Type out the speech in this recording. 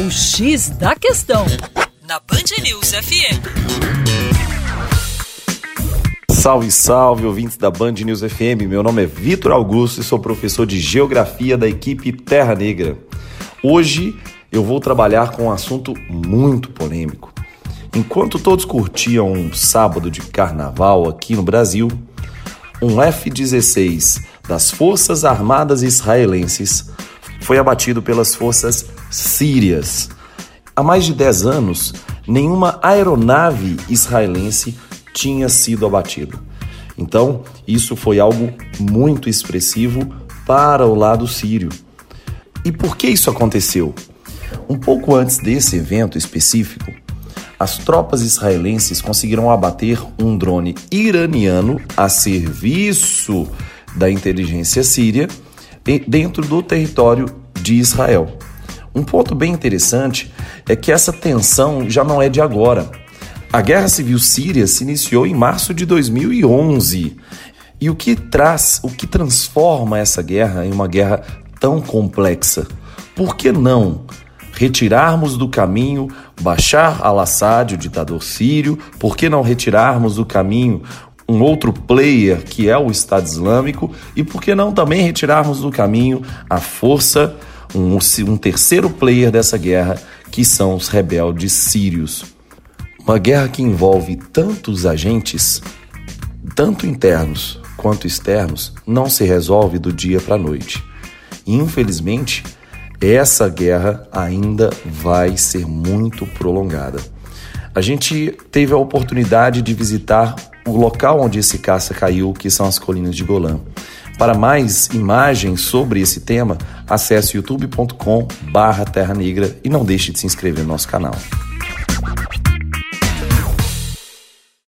O X da Questão, na Band News FM. Salve, salve, ouvintes da Band News FM. Meu nome é Vitor Augusto e sou professor de Geografia da equipe Terra Negra. Hoje eu vou trabalhar com um assunto muito polêmico. Enquanto todos curtiam um sábado de carnaval aqui no Brasil, um F-16 das Forças Armadas Israelenses foi abatido pelas forças sírias. Há mais de 10 anos, nenhuma aeronave israelense tinha sido abatida. Então, isso foi algo muito expressivo para o lado sírio. E por que isso aconteceu? Um pouco antes desse evento específico, as tropas israelenses conseguiram abater um drone iraniano a serviço da inteligência síria dentro do território de Israel. Um ponto bem interessante é que essa tensão já não é de agora. A Guerra Civil Síria se iniciou em março de 2011. E o que traz, o que transforma essa guerra em uma guerra tão complexa? Por que não retirarmos do caminho Bashar al-Assad, o ditador sírio? Por que não retirarmos do caminho um outro player que é o Estado Islâmico? E por que não também retirarmos do caminho a força, um, um terceiro player dessa guerra, que são os rebeldes sírios? Uma guerra que envolve tantos agentes, tanto internos quanto externos, não se resolve do dia para a noite. E, infelizmente, essa guerra ainda vai ser muito prolongada. A gente teve a oportunidade de visitar o local onde esse caça caiu, que são as colinas de Golã. Para mais imagens sobre esse tema, acesse youtube.com/terra negra e não deixe de se inscrever no nosso canal.